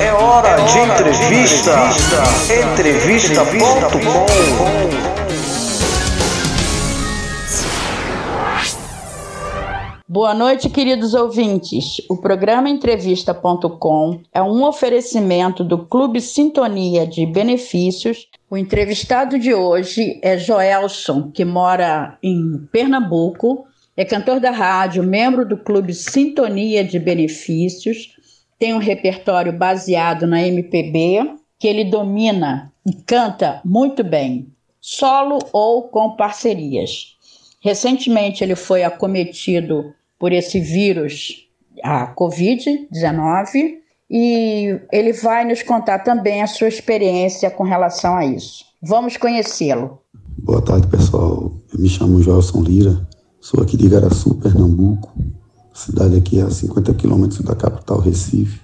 É hora de entrevista. Entrevista.com. Boa noite, queridos ouvintes. O programa Entrevista.com é um oferecimento do Clube Sintonia de Benefícios. O entrevistado de hoje é Joelson, que mora em Pernambuco, é cantor da rádio, membro do Clube Sintonia de Benefícios, tem um repertório baseado na MPB, que ele domina e canta muito bem, solo ou com parcerias. Recentemente ele foi acometido por esse vírus, a Covid-19, e ele vai nos contar também a sua experiência com relação a isso. Vamos conhecê-lo. Boa tarde, pessoal. Eu me chamo Joelson Lira, sou aqui de Igaraçu, Pernambuco. Cidade aqui a 50 quilômetros da capital Recife.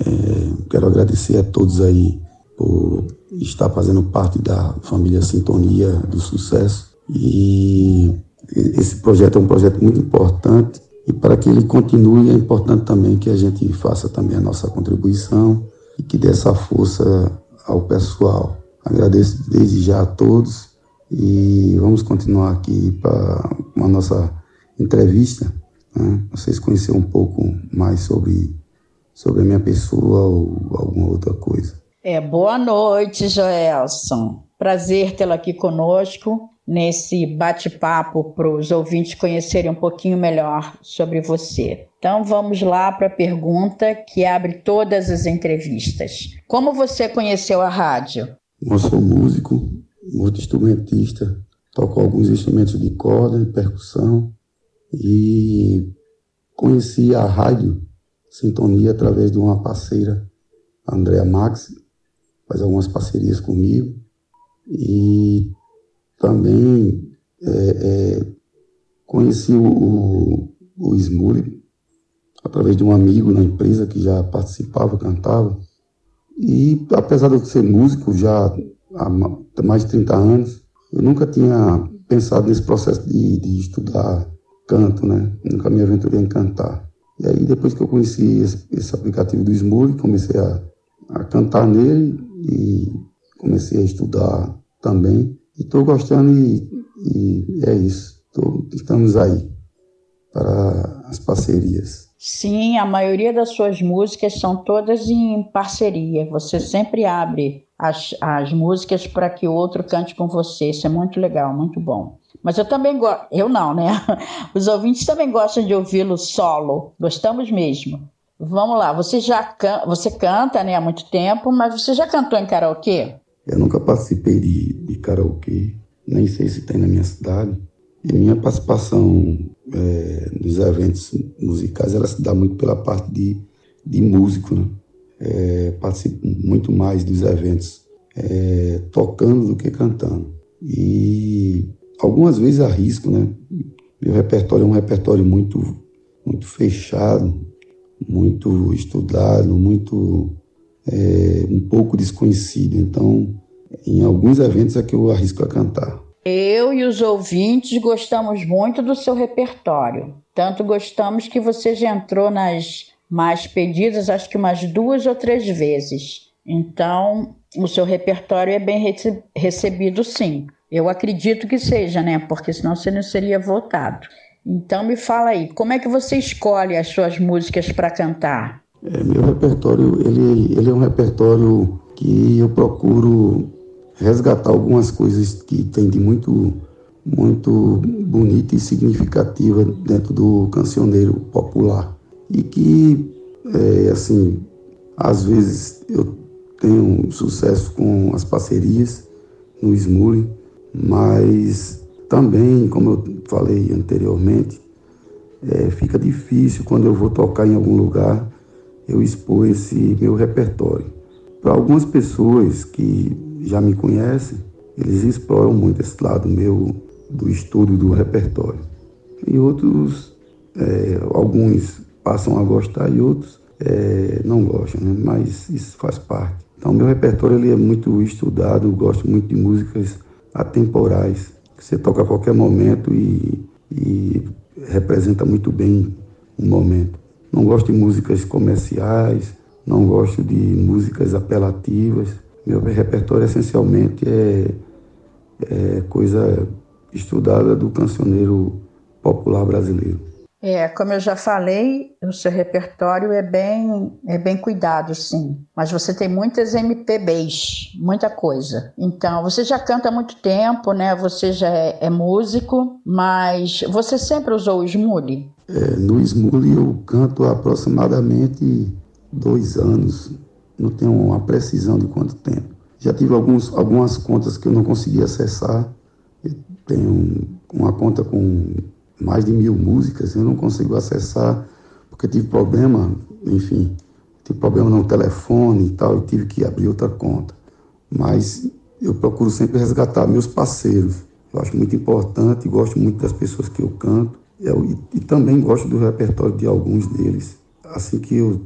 É, quero agradecer a todos aí por estar fazendo parte da família Sintonia do Sucesso. E esse projeto é um projeto muito importante e para que ele continue, é importante também que a gente faça também a nossa contribuição e que dê essa força ao pessoal. Agradeço desde já a todos e vamos continuar aqui para uma nossa entrevista. Né? Vocês conhecer um pouco mais sobre, sobre a minha pessoa ou alguma outra coisa. É, boa noite, Joelson. Prazer tê-lo aqui conosco nesse bate-papo para os ouvintes conhecerem um pouquinho melhor sobre você. Então vamos lá para a pergunta que abre todas as entrevistas. Como você conheceu a rádio? Eu sou músico, multi-instrumentista, toco alguns instrumentos de corda e percussão e conheci a rádio Sintonia através de uma parceira, a Andrea Max, faz algumas parcerias comigo e também é, é, conheci o, o, o através de um amigo na empresa que já participava, cantava. E apesar de eu ser músico já há mais de 30 anos, eu nunca tinha pensado nesse processo de, de estudar canto, né? Nunca me aventurei em cantar. E aí, depois que eu conheci esse, esse aplicativo do Smurri, comecei a, a cantar nele e comecei a estudar também. E estou gostando e, e, é isso. Tô, estamos aí para as parcerias. Sim, a maioria das suas músicas são todas em parceria. Você sempre abre as, as músicas para que o outro cante com você. Isso é muito legal, muito bom. Mas eu também gosto, eu não, né? Os ouvintes também gostam de ouvi-lo solo. Gostamos mesmo. Vamos lá, você já can... você canta né, há muito tempo, mas você já cantou em karaokê? Eu nunca participei de, de karaokê, nem sei se tem na minha cidade. E minha participação é, nos eventos musicais, ela se dá muito pela parte de, de músico, né? É, participo muito mais dos eventos é, tocando do que cantando. E algumas vezes arrisco, né? Meu repertório é um repertório muito, muito fechado, muito estudado, muito é, um pouco desconhecido. Então, em alguns eventos é que eu arrisco a cantar. Eu e os ouvintes gostamos muito do seu repertório. Tanto gostamos que você já entrou nas mais pedidas, acho que umas duas ou três vezes. Então, o seu repertório é bem rece recebido, sim. Eu acredito que seja, né? Porque senão você não seria votado. Então, me fala aí, como é que você escolhe as suas músicas para cantar? É, meu repertório, ele, ele é um repertório que eu procuro resgatar algumas coisas que tem de muito, muito bonita e significativa dentro do cancioneiro popular. E que, é, assim, às vezes eu tenho sucesso com as parcerias no Smule, mas também, como eu falei anteriormente, é, fica difícil quando eu vou tocar em algum lugar eu expor esse meu repertório. Para algumas pessoas que já me conhecem, eles exploram muito esse lado meu do estudo do repertório. E outros, é, alguns passam a gostar e outros é, não gostam, né? mas isso faz parte. Então, meu repertório ele é muito estudado, eu gosto muito de músicas atemporais, que você toca a qualquer momento e, e representa muito bem o momento. Não gosto de músicas comerciais não gosto de músicas apelativas. Meu repertório essencialmente é, é coisa estudada do cancioneiro popular brasileiro. É, como eu já falei, o seu repertório é bem, é bem cuidado, sim. Mas você tem muitas MPBs, muita coisa. Então, você já canta há muito tempo, né? Você já é, é músico, mas você sempre usou o Smule? É, no Smule eu canto aproximadamente dois anos. Não tenho uma precisão de quanto tempo. Já tive alguns, algumas contas que eu não consegui acessar. Eu tenho uma conta com mais de mil músicas, eu não consigo acessar, porque tive problema, enfim, tive problema no telefone e tal, e tive que abrir outra conta. Mas eu procuro sempre resgatar meus parceiros. Eu acho muito importante, gosto muito das pessoas que eu canto, eu, e, e também gosto do repertório de alguns deles. Assim que eu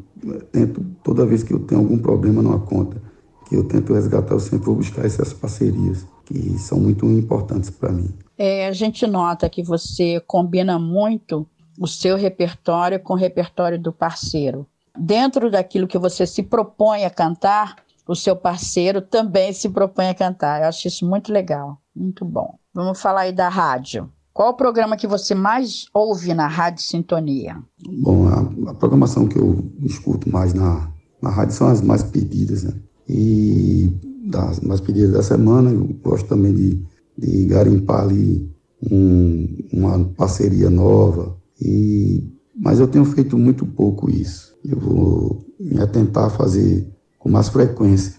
tento, toda vez que eu tenho algum problema numa conta, que eu tento resgatar, eu sempre vou buscar essas parcerias, que são muito importantes para mim. É, a gente nota que você combina muito o seu repertório com o repertório do parceiro. Dentro daquilo que você se propõe a cantar, o seu parceiro também se propõe a cantar. Eu acho isso muito legal, muito bom. Vamos falar aí da rádio. Qual o programa que você mais ouve na Rádio Sintonia? Bom, a, a programação que eu escuto mais na, na rádio são as mais pedidas, né? E das mais pedidas da semana, eu gosto também de de garimpar ali um, uma parceria nova. E, mas eu tenho feito muito pouco isso. Eu vou me atentar a fazer com mais frequência.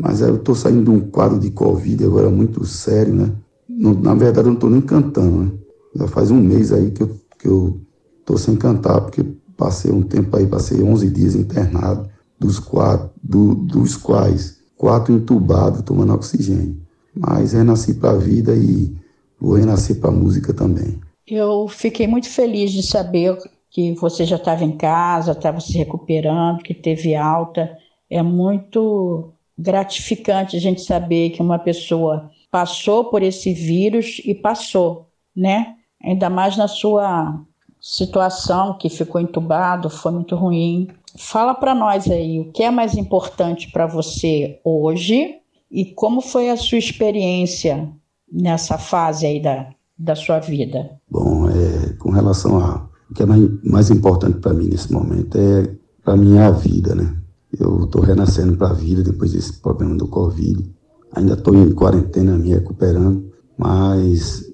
Mas eu estou saindo de um quadro de Covid agora muito sério, né? Não, na verdade, eu não estou nem cantando, né? Já faz um mês aí que eu que eu sem cantar, porque passei um tempo aí, passei 11 dias internado, dos, quatro, do, dos quais quatro entubados tomando oxigênio mas renasci para a vida e vou renascer para a música também. Eu fiquei muito feliz de saber que você já estava em casa, estava se recuperando, que teve alta. É muito gratificante a gente saber que uma pessoa passou por esse vírus e passou, né? Ainda mais na sua situação que ficou entubado, foi muito ruim. Fala para nós aí, o que é mais importante para você hoje e como foi a sua experiência nessa fase aí da, da sua vida? Bom, é, com relação a o que é mais, mais importante para mim nesse momento é para mim é a vida, né? Eu estou renascendo para a vida depois desse problema do Covid. Ainda estou em quarentena me recuperando, mas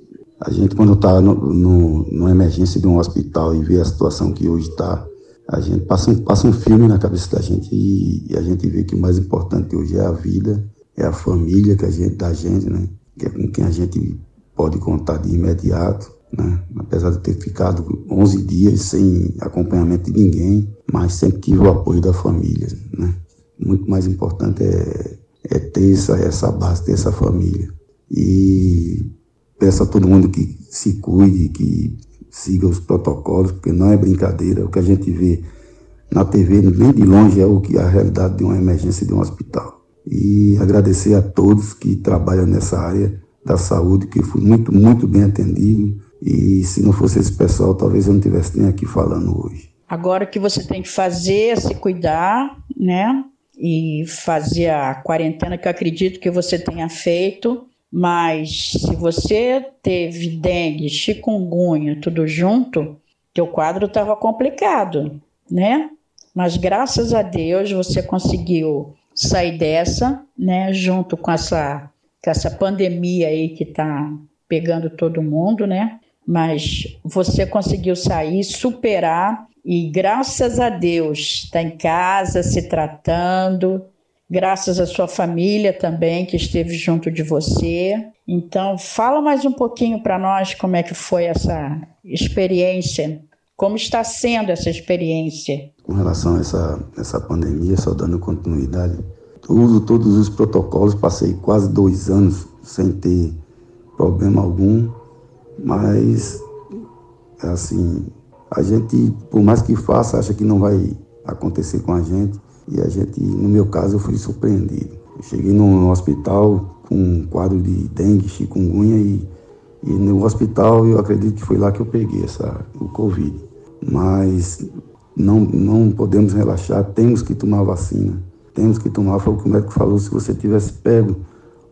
a gente quando está no, no, numa emergência de um hospital e vê a situação que hoje está, a gente passa um, passa um filme na cabeça da gente e, e a gente vê que o mais importante hoje é a vida é a família que a gente, da gente, né? Que é com quem a gente pode contar de imediato, né? Apesar de ter ficado 11 dias sem acompanhamento de ninguém, mas sempre tive o apoio da família, né? Muito mais importante é, é ter essa, essa base, ter essa família. E peço a todo mundo que se cuide, que siga os protocolos, porque não é brincadeira. O que a gente vê na TV, nem de longe, é o que é a realidade de uma emergência de um hospital e agradecer a todos que trabalham nessa área da saúde, que fui muito, muito bem atendido. E se não fosse esse pessoal, talvez eu não estivesse nem aqui falando hoje. Agora o que você tem que fazer é se cuidar, né? E fazer a quarentena que eu acredito que você tenha feito. Mas se você teve dengue, chikungunya, tudo junto, teu quadro estava complicado, né? Mas graças a Deus você conseguiu sair dessa, né, junto com essa, com essa pandemia aí que está pegando todo mundo, né? Mas você conseguiu sair, superar e graças a Deus está em casa, se tratando, graças à sua família também que esteve junto de você. Então, fala mais um pouquinho para nós como é que foi essa experiência, como está sendo essa experiência com relação a essa, essa pandemia, só dando continuidade, uso todos os protocolos, passei quase dois anos sem ter problema algum, mas assim, a gente, por mais que faça, acha que não vai acontecer com a gente, e a gente, no meu caso, eu fui surpreendido. Eu cheguei no hospital com um quadro de dengue, chikungunya, e, e no hospital eu acredito que foi lá que eu peguei essa, o Covid. Mas não, não podemos relaxar, temos que tomar vacina, temos que tomar. Foi o que o médico falou: se você tivesse pego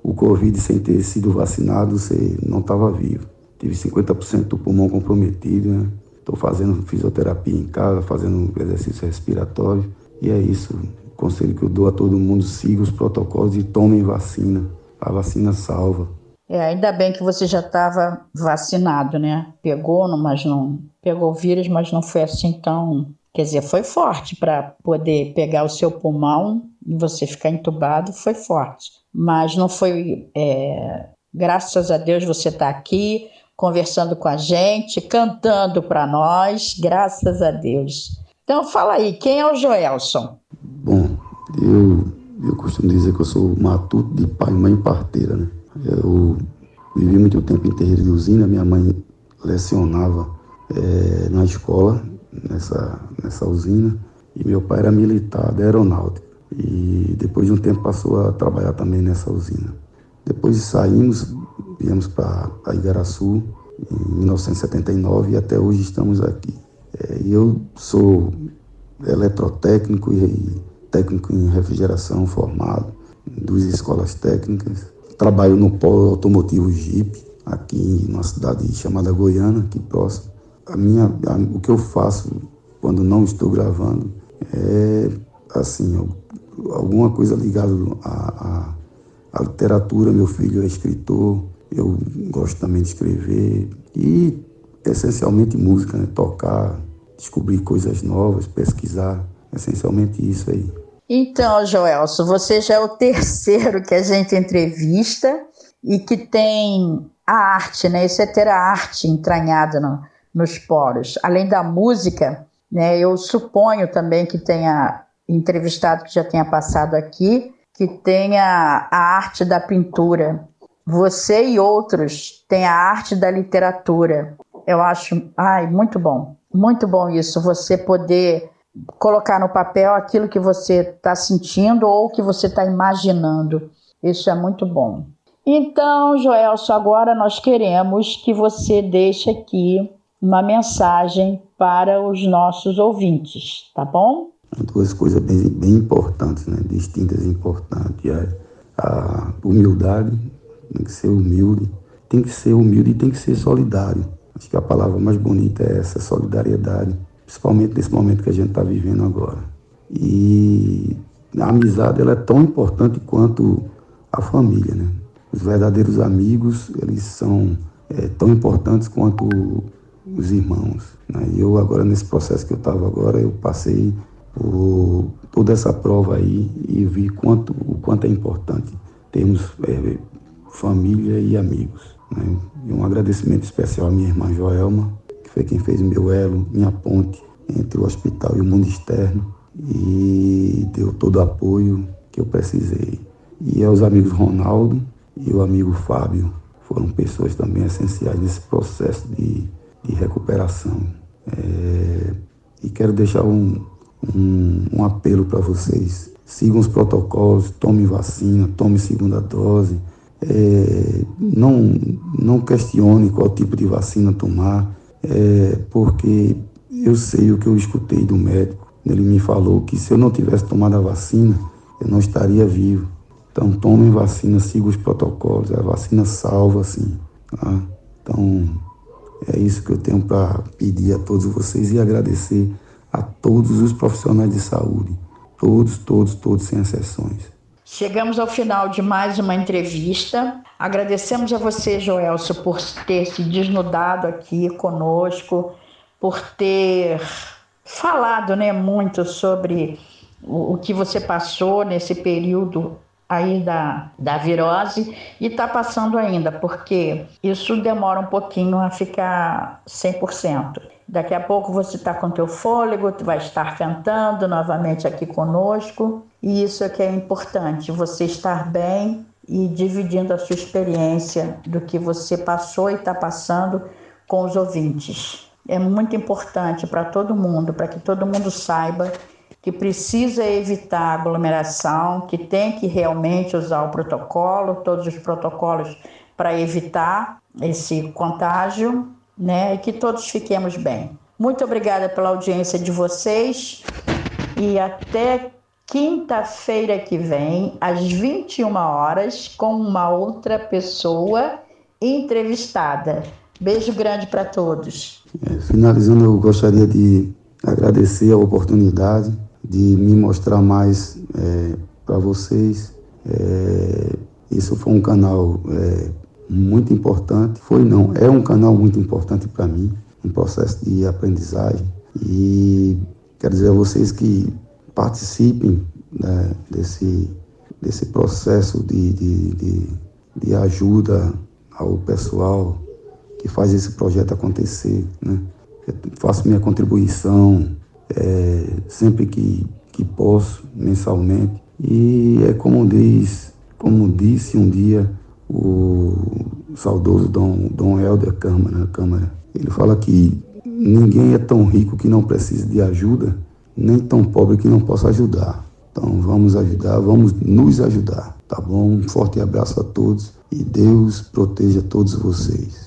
o Covid sem ter sido vacinado, você não estava vivo. Tive 50% do pulmão comprometido, né? Estou fazendo fisioterapia em casa, fazendo exercício respiratório. E é isso. O conselho que eu dou a todo mundo: siga os protocolos e tomem vacina. A vacina salva. É, ainda bem que você já estava vacinado, né? Pegou, mas não pegou o vírus, mas não foi assim tão. Quer dizer, foi forte para poder pegar o seu pulmão e você ficar entubado, foi forte. Mas não foi. É... Graças a Deus você está aqui conversando com a gente, cantando para nós, graças a Deus. Então fala aí, quem é o Joelson? Bom, eu, eu costumo dizer que eu sou matuto de pai, mãe parteira, né? Eu vivi muito tempo em terreiro de usina, minha mãe lecionava é, na escola, nessa, nessa usina, e meu pai era militar da aeronáutica. E depois de um tempo passou a trabalhar também nessa usina. Depois saímos, viemos para Igaraçu em 1979 e até hoje estamos aqui. É, eu sou eletrotécnico e técnico em refrigeração formado, duas escolas técnicas, Trabalho no polo automotivo Jeep, aqui numa cidade chamada Goiânia, aqui próximo. A minha, a, o que eu faço quando não estou gravando é, assim, alguma coisa ligada à, à, literatura. Meu filho é escritor, eu gosto também de escrever e, essencialmente, música, né? tocar, descobrir coisas novas, pesquisar. Essencialmente isso aí. Então, Joelso, você já é o terceiro que a gente entrevista e que tem a arte, né? Isso é ter a arte entranhada no, nos poros. Além da música, né? Eu suponho também que tenha entrevistado que já tenha passado aqui, que tenha a arte da pintura. Você e outros têm a arte da literatura. Eu acho, ai, muito bom. Muito bom isso, você poder colocar no papel aquilo que você está sentindo ou que você está imaginando. Isso é muito bom. Então, Joelso, agora nós queremos que você deixe aqui uma mensagem para os nossos ouvintes, tá bom? Duas coisas bem, bem importantes, né? distintas e importantes. A, a humildade, tem que ser humilde, tem que ser humilde e tem que ser solidário. Acho que a palavra mais bonita é essa, solidariedade principalmente nesse momento que a gente está vivendo agora. E a amizade ela é tão importante quanto a família, né? Os verdadeiros amigos, eles são é, tão importantes quanto os irmãos. Né? E eu agora, nesse processo que eu estava agora, eu passei por toda essa prova aí e vi quanto, o quanto é importante termos é, família e amigos. Né? E um agradecimento especial à minha irmã Joelma, foi quem fez meu elo, minha ponte entre o hospital e o mundo externo e deu todo o apoio que eu precisei. E aos amigos Ronaldo e o amigo Fábio foram pessoas também essenciais nesse processo de, de recuperação. É, e quero deixar um, um, um apelo para vocês. Sigam os protocolos, tomem vacina, tomem segunda dose. É, não, não questione qual tipo de vacina tomar é, porque eu sei o que eu escutei do médico. Ele me falou que se eu não tivesse tomado a vacina, eu não estaria vivo. Então tomem vacina, sigam os protocolos, a vacina salva sim. Tá? Então é isso que eu tenho para pedir a todos vocês e agradecer a todos os profissionais de saúde. Todos, todos, todos, sem exceções. Chegamos ao final de mais uma entrevista. Agradecemos a você, Joelso, por ter se desnudado aqui conosco, por ter falado né, muito sobre o, o que você passou nesse período aí da, da virose e está passando ainda, porque isso demora um pouquinho a ficar 100%. Daqui a pouco você está com teu fôlego, vai estar cantando novamente aqui conosco e isso é que é importante, você estar bem e dividindo a sua experiência do que você passou e está passando com os ouvintes. É muito importante para todo mundo, para que todo mundo saiba que precisa evitar aglomeração, que tem que realmente usar o protocolo, todos os protocolos para evitar esse contágio, né? E que todos fiquemos bem. Muito obrigada pela audiência de vocês e até quinta-feira que vem, às 21 horas, com uma outra pessoa entrevistada. Beijo grande para todos. É, finalizando, eu gostaria de agradecer a oportunidade de me mostrar mais é, para vocês. É, isso foi um canal é, muito importante. Foi não, é um canal muito importante para mim, um processo de aprendizagem. E quero dizer a vocês que participem né, desse, desse processo de, de, de, de ajuda ao pessoal que faz esse projeto acontecer. Né? Faço minha contribuição é, sempre que, que posso, mensalmente. E é como diz, como disse um dia o saudoso Dom, Dom Helder Câmara, Câmara, ele fala que ninguém é tão rico que não precise de ajuda, nem tão pobre que não possa ajudar. Então vamos ajudar, vamos nos ajudar, tá bom? Um forte abraço a todos e Deus proteja todos vocês.